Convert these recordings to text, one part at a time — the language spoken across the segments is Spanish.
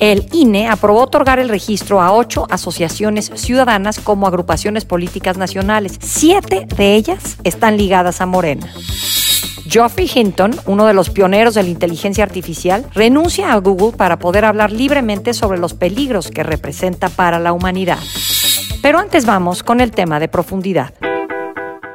El INE aprobó otorgar el registro a ocho asociaciones ciudadanas como agrupaciones políticas nacionales. Siete de ellas están ligadas a Morena. Geoffrey Hinton, uno de los pioneros de la inteligencia artificial, renuncia a Google para poder hablar libremente sobre los peligros que representa para la humanidad. Pero antes vamos con el tema de profundidad.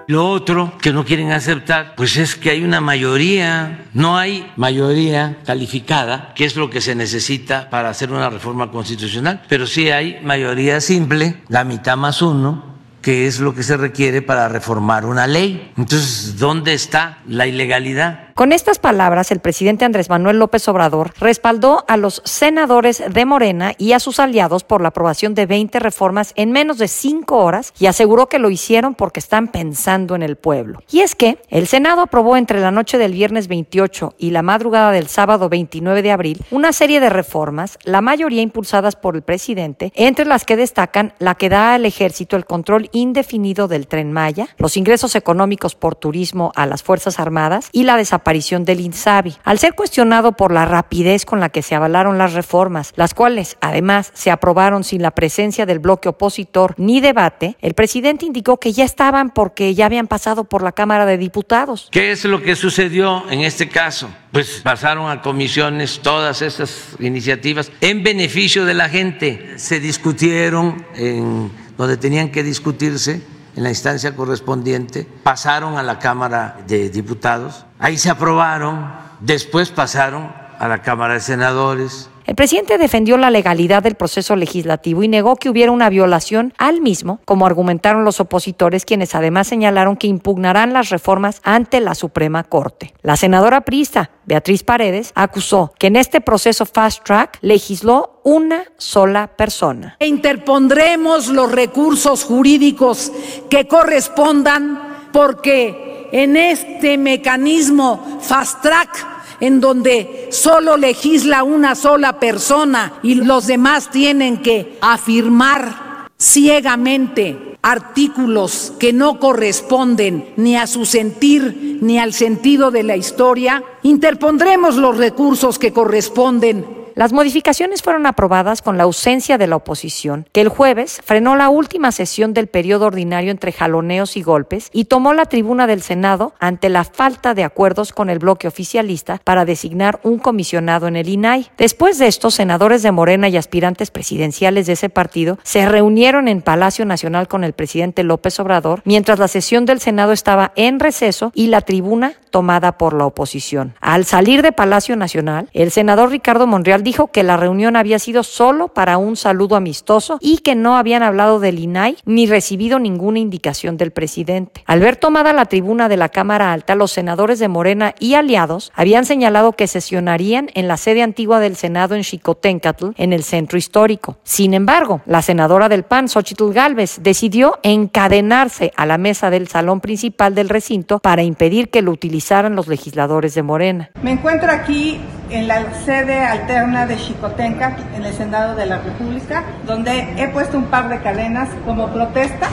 Lo otro que no quieren aceptar, pues es que hay una mayoría, no hay mayoría calificada, que es lo que se necesita para hacer una reforma constitucional, pero sí hay mayoría simple, la mitad más uno, que es lo que se requiere para reformar una ley. Entonces, ¿dónde está la ilegalidad? Con estas palabras, el presidente Andrés Manuel López Obrador respaldó a los senadores de Morena y a sus aliados por la aprobación de 20 reformas en menos de cinco horas y aseguró que lo hicieron porque están pensando en el pueblo. Y es que el Senado aprobó entre la noche del viernes 28 y la madrugada del sábado 29 de abril una serie de reformas, la mayoría impulsadas por el presidente, entre las que destacan la que da al ejército el control indefinido del tren Maya, los ingresos económicos por turismo a las Fuerzas Armadas y la desaparición del INSABI. Al ser cuestionado por la rapidez con la que se avalaron las reformas, las cuales además se aprobaron sin la presencia del bloque opositor ni debate, el presidente indicó que ya estaban porque ya habían pasado por la Cámara de Diputados. ¿Qué es lo que sucedió en este caso? Pues pasaron a comisiones todas esas iniciativas en beneficio de la gente. Se discutieron en donde tenían que discutirse en la instancia correspondiente, pasaron a la Cámara de Diputados, ahí se aprobaron, después pasaron a la Cámara de Senadores, el presidente defendió la legalidad del proceso legislativo y negó que hubiera una violación al mismo, como argumentaron los opositores, quienes además señalaron que impugnarán las reformas ante la Suprema Corte. La senadora prista, Beatriz Paredes, acusó que en este proceso fast track legisló una sola persona. E interpondremos los recursos jurídicos que correspondan porque en este mecanismo fast track en donde solo legisla una sola persona y los demás tienen que afirmar ciegamente artículos que no corresponden ni a su sentir ni al sentido de la historia, interpondremos los recursos que corresponden las modificaciones fueron aprobadas con la ausencia de la oposición, que el jueves frenó la última sesión del periodo ordinario entre jaloneos y golpes y tomó la tribuna del Senado ante la falta de acuerdos con el bloque oficialista para designar un comisionado en el INAI. Después de esto, senadores de Morena y aspirantes presidenciales de ese partido se reunieron en Palacio Nacional con el presidente López Obrador, mientras la sesión del Senado estaba en receso y la tribuna tomada por la oposición. Al salir de Palacio Nacional, el senador Ricardo Monreal dijo que la reunión había sido solo para un saludo amistoso y que no habían hablado del INAI ni recibido ninguna indicación del presidente. Al ver tomada la tribuna de la Cámara Alta, los senadores de Morena y aliados habían señalado que sesionarían en la sede antigua del Senado en Xicoténcatl, en el centro histórico. Sin embargo, la senadora del PAN, Xochitl Gálvez, decidió encadenarse a la mesa del salón principal del recinto para impedir que lo utilizaran los legisladores de Morena. Me encuentro aquí en la sede alterna de Chicotenca, en el Senado de la República, donde he puesto un par de cadenas como protesta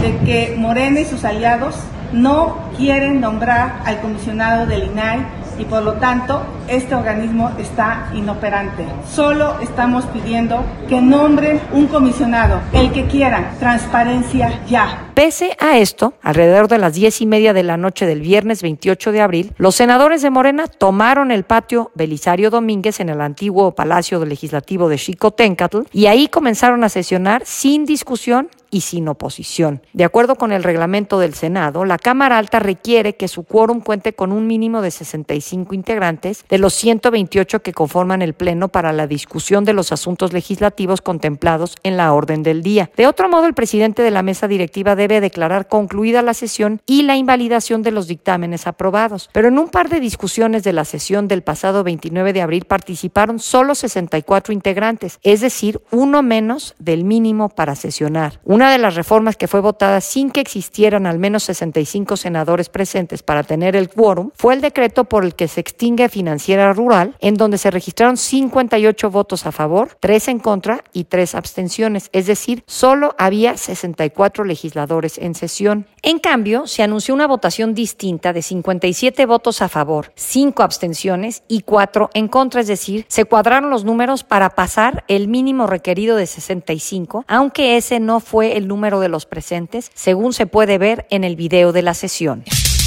de que Morena y sus aliados no quieren nombrar al comisionado del INAI y por lo tanto este organismo está inoperante. Solo estamos pidiendo que nombren un comisionado, el que quieran, transparencia ya. Pese a esto, alrededor de las diez y media de la noche del viernes 28 de abril, los senadores de Morena tomaron el patio Belisario Domínguez en el antiguo Palacio Legislativo de Xicoténcatl y ahí comenzaron a sesionar sin discusión y sin oposición. De acuerdo con el reglamento del Senado, la Cámara Alta requiere que su quórum cuente con un mínimo de 65 integrantes de los 128 que conforman el Pleno para la discusión de los asuntos legislativos contemplados en la orden del día. De otro modo, el presidente de la mesa directiva de debe declarar concluida la sesión y la invalidación de los dictámenes aprobados. Pero en un par de discusiones de la sesión del pasado 29 de abril participaron solo 64 integrantes, es decir, uno menos del mínimo para sesionar. De las reformas que fue votada sin que existieran al menos 65 senadores presentes para tener el quórum fue el decreto por el que se extingue Financiera Rural, en donde se registraron 58 votos a favor, 3 en contra y 3 abstenciones, es decir, solo había 64 legisladores en sesión. En cambio, se anunció una votación distinta de 57 votos a favor, 5 abstenciones y 4 en contra, es decir, se cuadraron los números para pasar el mínimo requerido de 65, aunque ese no fue el número de los presentes, según se puede ver en el video de la sesión.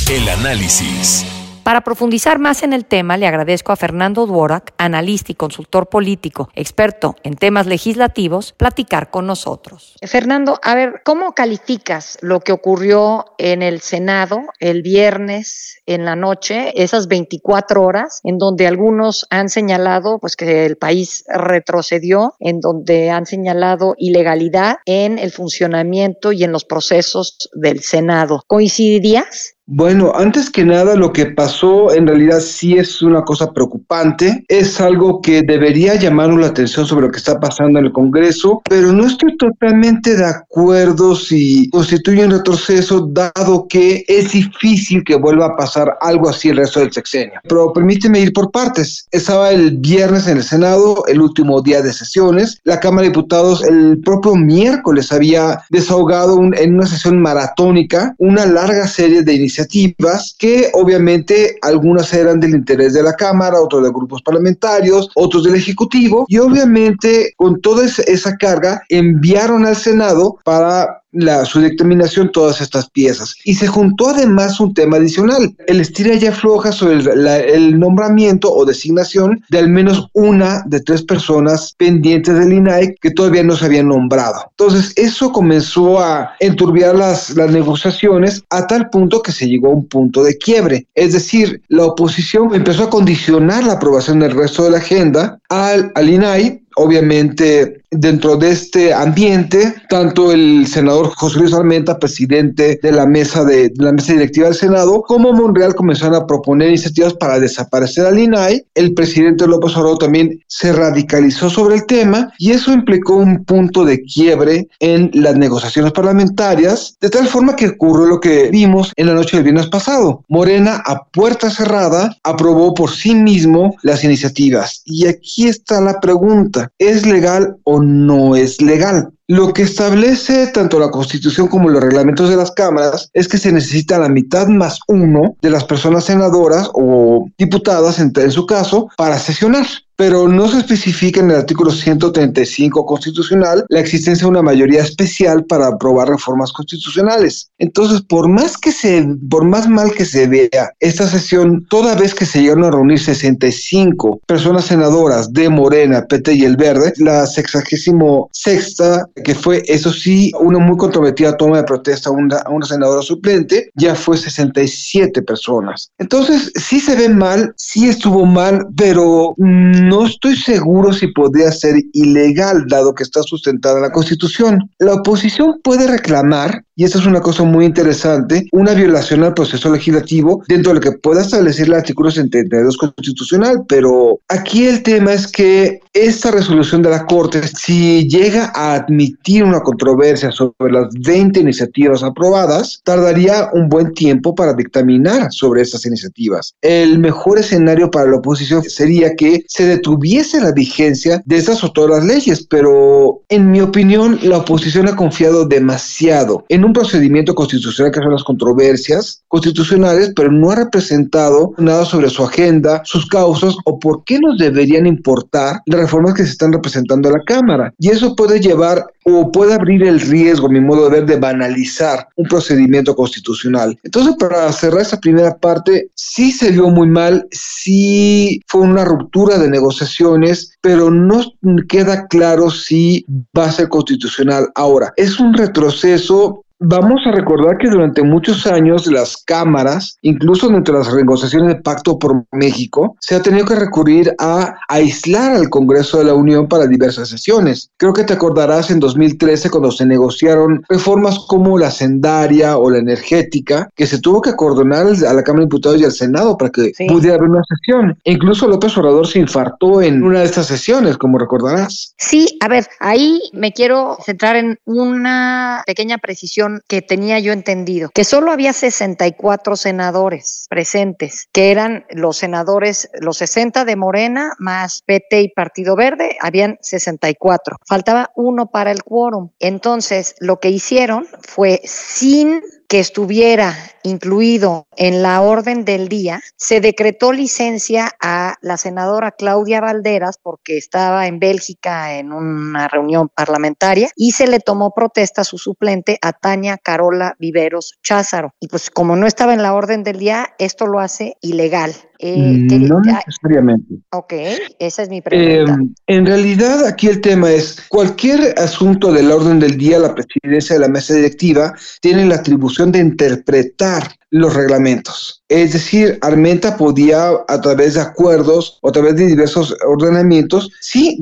El análisis. Para profundizar más en el tema, le agradezco a Fernando Dworak, analista y consultor político, experto en temas legislativos, platicar con nosotros. Fernando, a ver, ¿cómo calificas lo que ocurrió en el Senado el viernes en la noche, esas 24 horas, en donde algunos han señalado pues que el país retrocedió, en donde han señalado ilegalidad en el funcionamiento y en los procesos del Senado? ¿Coincidirías? Bueno, antes que nada, lo que pasó en realidad sí es una cosa preocupante, es algo que debería llamarnos la atención sobre lo que está pasando en el Congreso, pero no estoy totalmente de acuerdo si constituye un retroceso, dado que es difícil que vuelva a pasar algo así el resto del sexenio. Pero permíteme ir por partes. Estaba el viernes en el Senado, el último día de sesiones. La Cámara de Diputados el propio miércoles había desahogado en una sesión maratónica una larga serie de iniciativas iniciativas que obviamente algunas eran del interés de la Cámara, otros de grupos parlamentarios, otros del Ejecutivo y obviamente con toda esa carga enviaron al Senado para la, su determinación todas estas piezas. Y se juntó además un tema adicional, el estira y afloja sobre el, el, nombramiento o designación de al menos una de tres personas pendientes del INAE que todavía no se habían nombrado. Entonces, eso comenzó a enturbiar las, las negociaciones a tal punto que se llegó a un punto de quiebre. Es decir, la oposición empezó a condicionar la aprobación del resto de la agenda al, al INAI obviamente dentro de este ambiente, tanto el senador José Luis Armenta, presidente de la mesa de, la mesa directiva del Senado, como Monreal comenzaron a proponer iniciativas para desaparecer al INAI. El presidente López Obrador también se radicalizó sobre el tema y eso implicó un punto de quiebre en las negociaciones parlamentarias, de tal forma que ocurrió lo que vimos en la noche del viernes pasado. Morena a puerta cerrada aprobó por sí mismo las iniciativas. Y aquí está la pregunta, ¿es legal o no es legal. Lo que establece tanto la Constitución como los reglamentos de las cámaras es que se necesita la mitad más uno de las personas senadoras o diputadas, en, su caso, para sesionar pero no se especifica en el artículo 135 constitucional la existencia de una mayoría especial para aprobar reformas constitucionales. Entonces, por más que se, por más mal que se vea esta sesión, toda vez que se llegaron a reunir 65 personas senadoras de Morena, PT y el Verde, la sexagésimo sexta, que fue, eso sí, una muy controvertida toma de protesta a una, a una senadora suplente, ya fue 67 personas. Entonces, sí se ve mal, sí estuvo mal, pero no estoy seguro si podría ser ilegal, dado que está sustentada en la Constitución. La oposición puede reclamar y esta es una cosa muy interesante, una violación al proceso legislativo dentro de lo que pueda establecer el artículo 72 constitucional, pero aquí el tema es que esta resolución de la Corte, si llega a admitir una controversia sobre las 20 iniciativas aprobadas, tardaría un buen tiempo para dictaminar sobre estas iniciativas. El mejor escenario para la oposición sería que se detuviese la vigencia de estas o todas las leyes, pero en mi opinión la oposición ha confiado demasiado en un procedimiento constitucional que son las controversias constitucionales, pero no ha representado nada sobre su agenda, sus causas o por qué nos deberían importar las reformas que se están representando a la Cámara. Y eso puede llevar o puede abrir el riesgo, mi modo de ver, de banalizar un procedimiento constitucional. Entonces, para cerrar esta primera parte, sí se vio muy mal, sí fue una ruptura de negociaciones, pero no queda claro si va a ser constitucional. Ahora, es un retroceso Vamos a recordar que durante muchos años las cámaras, incluso dentro de las negociaciones de Pacto por México, se ha tenido que recurrir a aislar al Congreso de la Unión para diversas sesiones. Creo que te acordarás en 2013 cuando se negociaron reformas como la sendaria o la energética, que se tuvo que acordonar a la Cámara de Diputados y al Senado para que pudiera haber una sesión. E incluso López Obrador se infartó en una de estas sesiones, como recordarás. Sí, a ver, ahí me quiero centrar en una pequeña precisión que tenía yo entendido, que solo había 64 senadores presentes, que eran los senadores, los 60 de Morena más PT y Partido Verde, habían 64. Faltaba uno para el quórum. Entonces, lo que hicieron fue sin que estuviera incluido en la orden del día, se decretó licencia a la senadora Claudia Valderas porque estaba en Bélgica en una reunión parlamentaria y se le tomó protesta a su suplente a Tania Carola Viveros Cházaro. Y pues como no estaba en la orden del día, esto lo hace ilegal. Eh, no necesariamente. Ok, esa es mi pregunta. Em, en realidad aquí el tema es, cualquier asunto del orden del día, la presidencia de la mesa directiva tiene la atribución de interpretar los reglamentos. Es decir, Armenta podía, a través de acuerdos o a través de diversos ordenamientos, sí,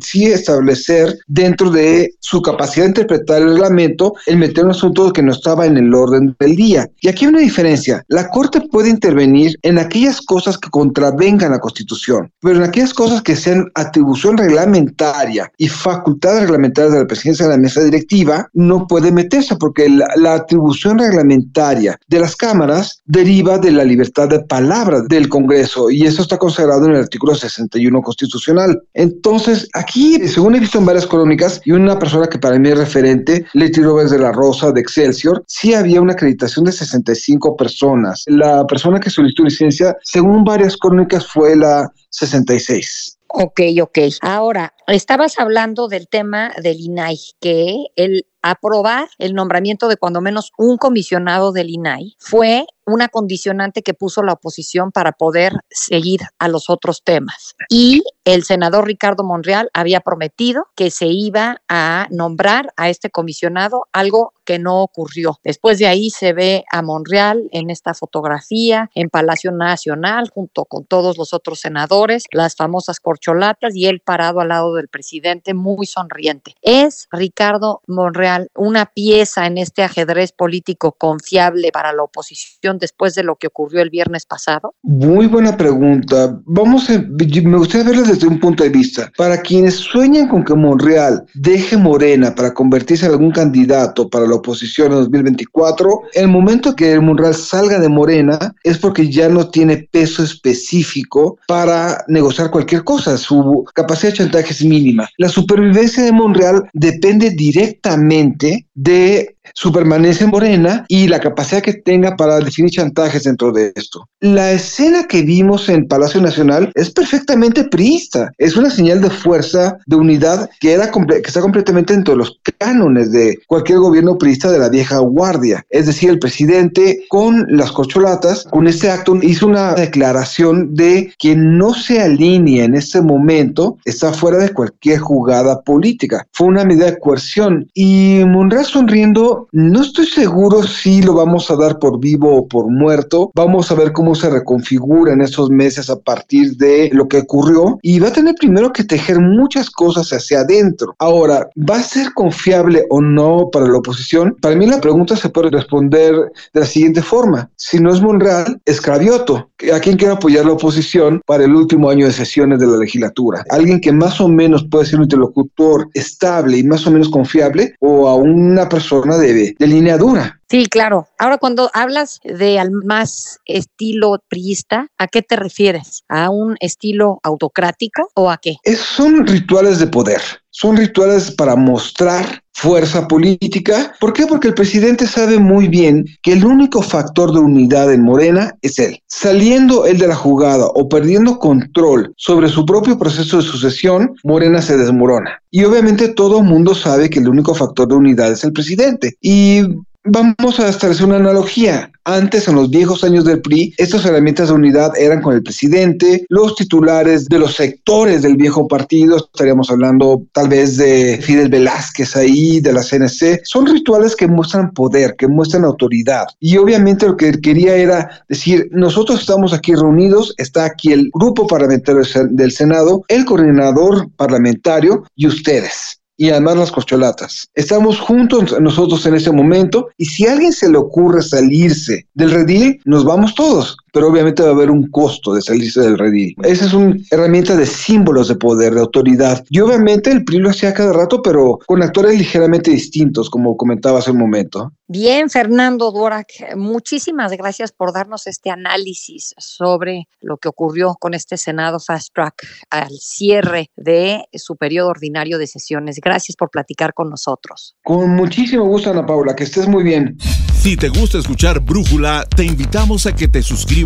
sí establecer dentro de su capacidad de interpretar el reglamento el meter un asunto que no estaba en el orden del día. Y aquí hay una diferencia. La Corte puede intervenir en aquellas cosas que contravengan la Constitución, pero en aquellas cosas que sean atribución reglamentaria y facultades reglamentarias de la presidencia de la mesa directiva, no puede meterse porque la, la atribución reglamentaria de las cámaras deriva de la libertad de palabra del Congreso y eso está consagrado en el artículo 61 constitucional. Entonces, aquí, según he visto en varias crónicas y una persona que para mí es referente, Leti Robles de la Rosa de Excelsior, sí había una acreditación de 65 personas. La persona que solicitó licencia, según varias crónicas, fue la 66. Ok, ok. Ahora, estabas hablando del tema del INAI, que el aprobar el nombramiento de cuando menos un comisionado del INAI fue una condicionante que puso la oposición para poder seguir a los otros temas. Y el senador Ricardo Monreal había prometido que se iba a nombrar a este comisionado, algo que no ocurrió. Después de ahí se ve a Monreal en esta fotografía en Palacio Nacional junto con todos los otros senadores, las famosas corcholatas y él parado al lado del presidente muy sonriente. ¿Es Ricardo Monreal una pieza en este ajedrez político confiable para la oposición después de lo que ocurrió el viernes pasado? Muy buena pregunta. Vamos a, me gustaría verlo desde un punto de vista. Para quienes sueñan con que Monreal deje Morena para convertirse en algún candidato para la oposición en 2024, el momento que Monreal salga de Morena es porque ya no tiene peso específico para negociar cualquier cosa. Su capacidad de chantaje es mínima. La supervivencia de Monreal depende directamente de su permanencia en Morena y la capacidad que tenga para definir chantajes dentro de esto. La escena que vimos en Palacio Nacional es perfectamente priista. Es una señal de fuerza, de unidad que, era que está completamente dentro de los cánones de cualquier gobierno priista de la vieja guardia. Es decir, el presidente con las corcholatas, con este acto, hizo una declaración de que no se alinea en este momento, está fuera de cualquier jugada política. Fue una medida de coerción. Y Monreal sonriendo, no estoy seguro si lo vamos a dar por vivo o por muerto. Vamos a ver cómo se reconfigura en estos meses a partir de lo que ocurrió y va a tener primero que tejer muchas cosas hacia adentro. Ahora, ¿va a ser confiable o no para la oposición? Para mí la pregunta se puede responder de la siguiente forma. Si no es Monreal, es Cravioto. ¿A quién quiere apoyar la oposición para el último año de sesiones de la legislatura? ¿Alguien que más o menos puede ser un interlocutor estable y más o menos confiable o a una persona de, de línea dura? Sí, claro. Ahora, cuando hablas de al más estilo priista, ¿a qué te refieres? ¿A un estilo autocrático o a qué? Es, son rituales de poder. Son rituales para mostrar fuerza política. ¿Por qué? Porque el presidente sabe muy bien que el único factor de unidad en Morena es él. Saliendo él de la jugada o perdiendo control sobre su propio proceso de sucesión, Morena se desmorona. Y obviamente todo el mundo sabe que el único factor de unidad es el presidente. Y Vamos a establecer una analogía. Antes, en los viejos años del PRI, estas herramientas de unidad eran con el presidente, los titulares de los sectores del viejo partido, estaríamos hablando tal vez de Fidel Velázquez ahí, de la CNC. Son rituales que muestran poder, que muestran autoridad. Y obviamente lo que quería era decir, nosotros estamos aquí reunidos, está aquí el grupo parlamentario del Senado, el coordinador parlamentario y ustedes y además las corcholatas. Estamos juntos nosotros en ese momento y si a alguien se le ocurre salirse del redil, nos vamos todos pero obviamente va a haber un costo de salirse del redil. Esa es una herramienta de símbolos de poder, de autoridad. Y obviamente el PRI lo hacía cada rato, pero con actores ligeramente distintos, como comentaba hace un momento. Bien, Fernando Durak, muchísimas gracias por darnos este análisis sobre lo que ocurrió con este Senado Fast Track al cierre de su periodo ordinario de sesiones. Gracias por platicar con nosotros. Con muchísimo gusto, Ana Paula, que estés muy bien. Si te gusta escuchar Brújula, te invitamos a que te suscribas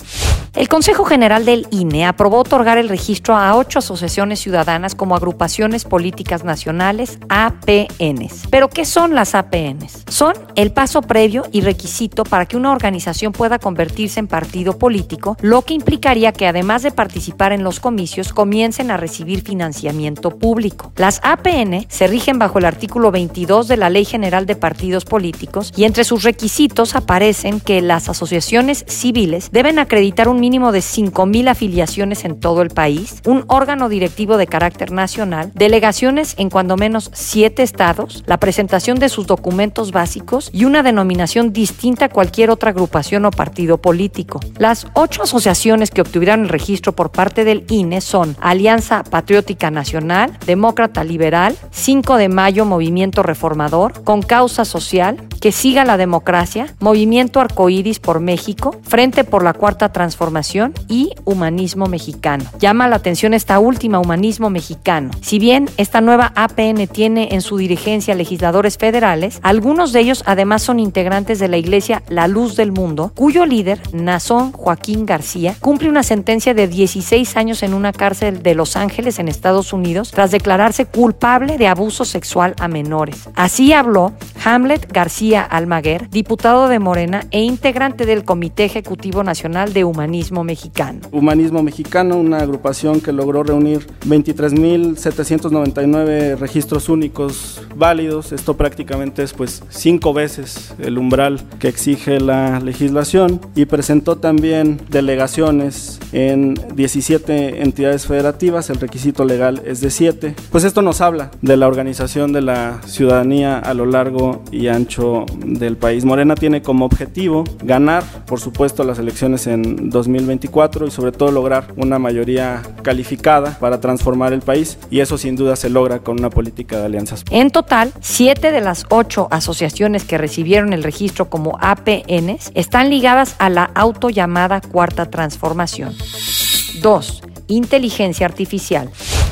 El Consejo General del INE aprobó otorgar el registro a ocho asociaciones ciudadanas como agrupaciones políticas nacionales, APNs. ¿Pero qué son las APNs? Son el paso previo y requisito para que una organización pueda convertirse en partido político, lo que implicaría que además de participar en los comicios, comiencen a recibir financiamiento público. Las APN se rigen bajo el artículo 22 de la Ley General de Partidos Políticos y entre sus requisitos aparecen que las asociaciones civiles deben acreditar un mínimo de 5.000 afiliaciones en todo el país, un órgano directivo de carácter nacional, delegaciones en cuando menos siete estados, la presentación de sus documentos básicos y una denominación distinta a cualquier otra agrupación o partido político. Las ocho asociaciones que obtuvieron el registro por parte del INE son Alianza Patriótica Nacional, Demócrata Liberal, 5 de Mayo Movimiento Reformador, Con Causa Social, Que Siga la Democracia, Movimiento Arcoíris por México, Frente por la Cuarta Transformación, y Humanismo Mexicano. Llama la atención esta última, Humanismo Mexicano. Si bien esta nueva APN tiene en su dirigencia legisladores federales, algunos de ellos además son integrantes de la Iglesia La Luz del Mundo, cuyo líder, Nazón Joaquín García, cumple una sentencia de 16 años en una cárcel de Los Ángeles, en Estados Unidos, tras declararse culpable de abuso sexual a menores. Así habló Hamlet García Almaguer, diputado de Morena e integrante del Comité Ejecutivo Nacional de Humanismo Humanismo Mexicano. Humanismo Mexicano, una agrupación que logró reunir 23.799 registros únicos válidos. Esto prácticamente es pues cinco veces el umbral que exige la legislación y presentó también delegaciones en 17 entidades federativas. El requisito legal es de 7. Pues esto nos habla de la organización de la ciudadanía a lo largo y ancho del país. Morena tiene como objetivo ganar, por supuesto, las elecciones en 2020 2024 y sobre todo lograr una mayoría calificada para transformar el país y eso sin duda se logra con una política de alianzas. En total, siete de las ocho asociaciones que recibieron el registro como APNs están ligadas a la autollamada Cuarta Transformación. 2. Inteligencia artificial.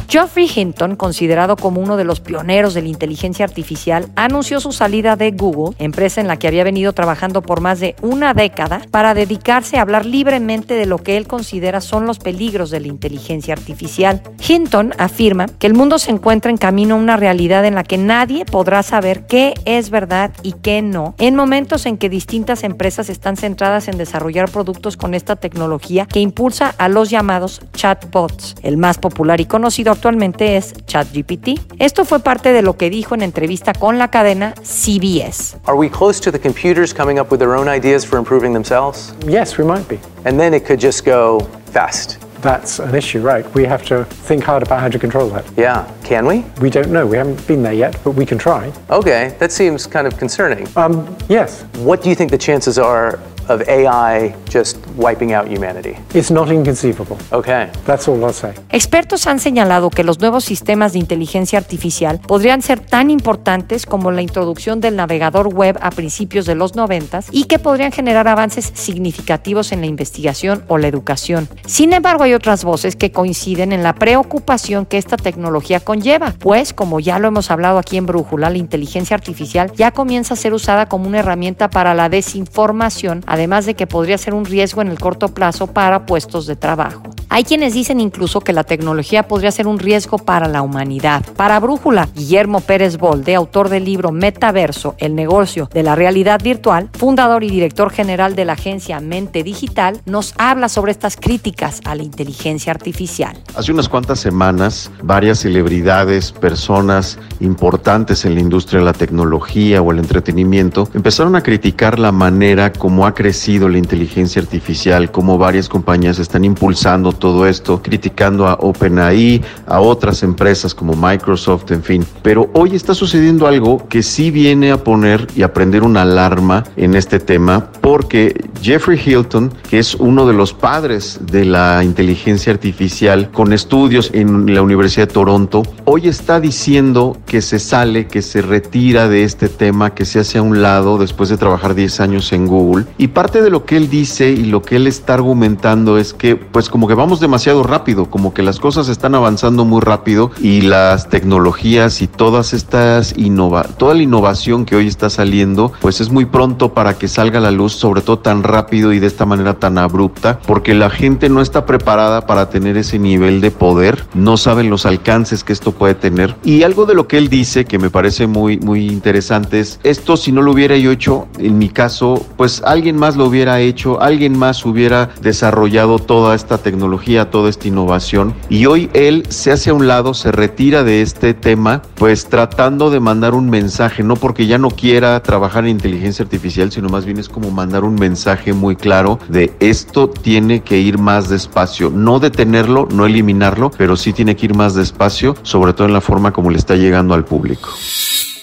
Geoffrey Hinton, considerado como uno de los pioneros de la inteligencia artificial, anunció su salida de Google, empresa en la que había venido trabajando por más de una década, para dedicarse a hablar libremente de lo que él considera son los peligros de la inteligencia artificial. Hinton afirma que el mundo se encuentra en camino a una realidad en la que nadie podrá saber qué es verdad y qué no, en momentos en que distintas empresas están centradas en desarrollar productos con esta tecnología que impulsa a los llamados chatbots. El más popular y conocido actualmente es ChatGPT. Esto fue parte de lo que dijo en entrevista con la cadena CBS. Are we close to the computers coming up with their own ideas for improving themselves? Yes, we might be. And then it could just go fast. That's an issue, right? We have to think hard about how to control that. Yeah, can we? We don't know. We haven't been there yet, but we can try. Okay, that seems kind of concerning. Um, yes. What do you think the chances are of AI just wiping out humanity? It's not inconceivable. Okay. That's all I'll say. Expertos han señalado que los nuevos sistemas de inteligencia artificial podrían ser tan importantes como la introducción del navegador web a principios de los 90 y que podrían generar avances significativos en la investigación o la educación. Sin embargo, hay otras voces que coinciden en la preocupación que esta tecnología conlleva, pues como ya lo hemos hablado aquí en Brújula, la inteligencia artificial ya comienza a ser usada como una herramienta para la desinformación, además de que podría ser un riesgo en el corto plazo para puestos de trabajo. Hay quienes dicen incluso que la tecnología podría ser un riesgo para la humanidad. Para Brújula, Guillermo Pérez Bolde, autor del libro Metaverso, el negocio de la realidad virtual, fundador y director general de la agencia Mente Digital, nos habla sobre estas críticas a la inteligencia artificial. Hace unas cuantas semanas, varias celebridades, personas importantes en la industria de la tecnología o el entretenimiento, empezaron a criticar la manera como ha crecido la inteligencia artificial, cómo varias compañías están impulsando todo esto, criticando a OpenAI, a otras empresas como Microsoft, en fin. Pero hoy está sucediendo algo que sí viene a poner y a prender una alarma en este tema, porque Jeffrey Hilton, que es uno de los padres de la inteligencia artificial con estudios en la Universidad de Toronto, hoy está diciendo que se sale, que se retira de este tema, que se hace a un lado después de trabajar 10 años en Google. Y parte de lo que él dice y lo que él está argumentando es que pues como que vamos demasiado rápido, como que las cosas están avanzando muy rápido y las tecnologías y todas estas innova toda la innovación que hoy está saliendo, pues es muy pronto para que salga a la luz, sobre todo tan rápido y de esta manera tan abrupta, porque la gente no está preparada para tener ese nivel de poder, no saben los alcances que esto puede tener. Y algo de lo que él dice que me parece muy muy interesante es esto si no lo hubiera yo hecho, en mi caso, pues alguien más lo hubiera hecho, alguien más hubiera desarrollado toda esta tecnología toda esta innovación. Y hoy él se hace a un lado, se retira de este tema, pues tratando de mandar un mensaje, no porque ya no quiera trabajar en inteligencia artificial, sino más bien es como mandar un mensaje muy claro de esto tiene que ir más despacio, no detenerlo, no eliminarlo, pero sí tiene que ir más despacio, sobre todo en la forma como le está llegando al público.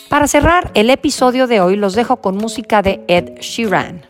Para cerrar el episodio de hoy los dejo con música de Ed Sheeran.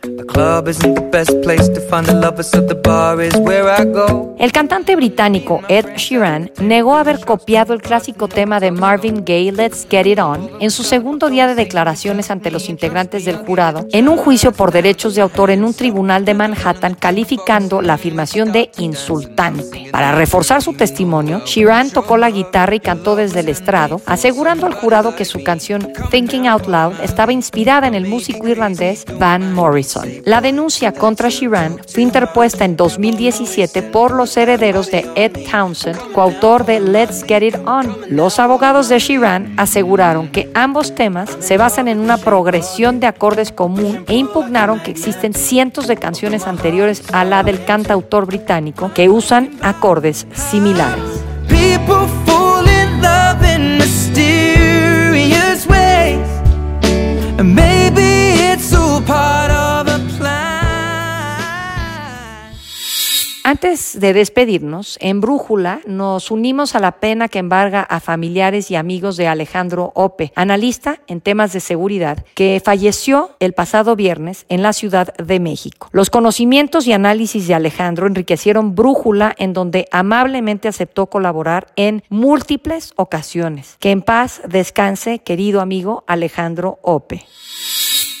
El cantante británico Ed Sheeran negó haber copiado el clásico tema de Marvin Gaye Let's Get It On en su segundo día de declaraciones ante los integrantes del jurado en un juicio por derechos de autor en un tribunal de Manhattan calificando la afirmación de insultante. Para reforzar su testimonio, Sheeran tocó la guitarra y cantó desde el estrado, asegurando al jurado que su canción Thinking Out Loud estaba inspirada en el músico irlandés Van Morrison. La denuncia contra Sheeran fue interpuesta en 2017 por los herederos de Ed Townsend, coautor de Let's Get It On. Los abogados de Sheeran aseguraron que ambos temas se basan en una progresión de acordes común e impugnaron que existen cientos de canciones anteriores a la del cantautor británico que usan acordes similares. and maybe Antes de despedirnos, en Brújula nos unimos a la pena que embarga a familiares y amigos de Alejandro Ope, analista en temas de seguridad, que falleció el pasado viernes en la Ciudad de México. Los conocimientos y análisis de Alejandro enriquecieron Brújula, en donde amablemente aceptó colaborar en múltiples ocasiones. Que en paz descanse, querido amigo Alejandro Ope.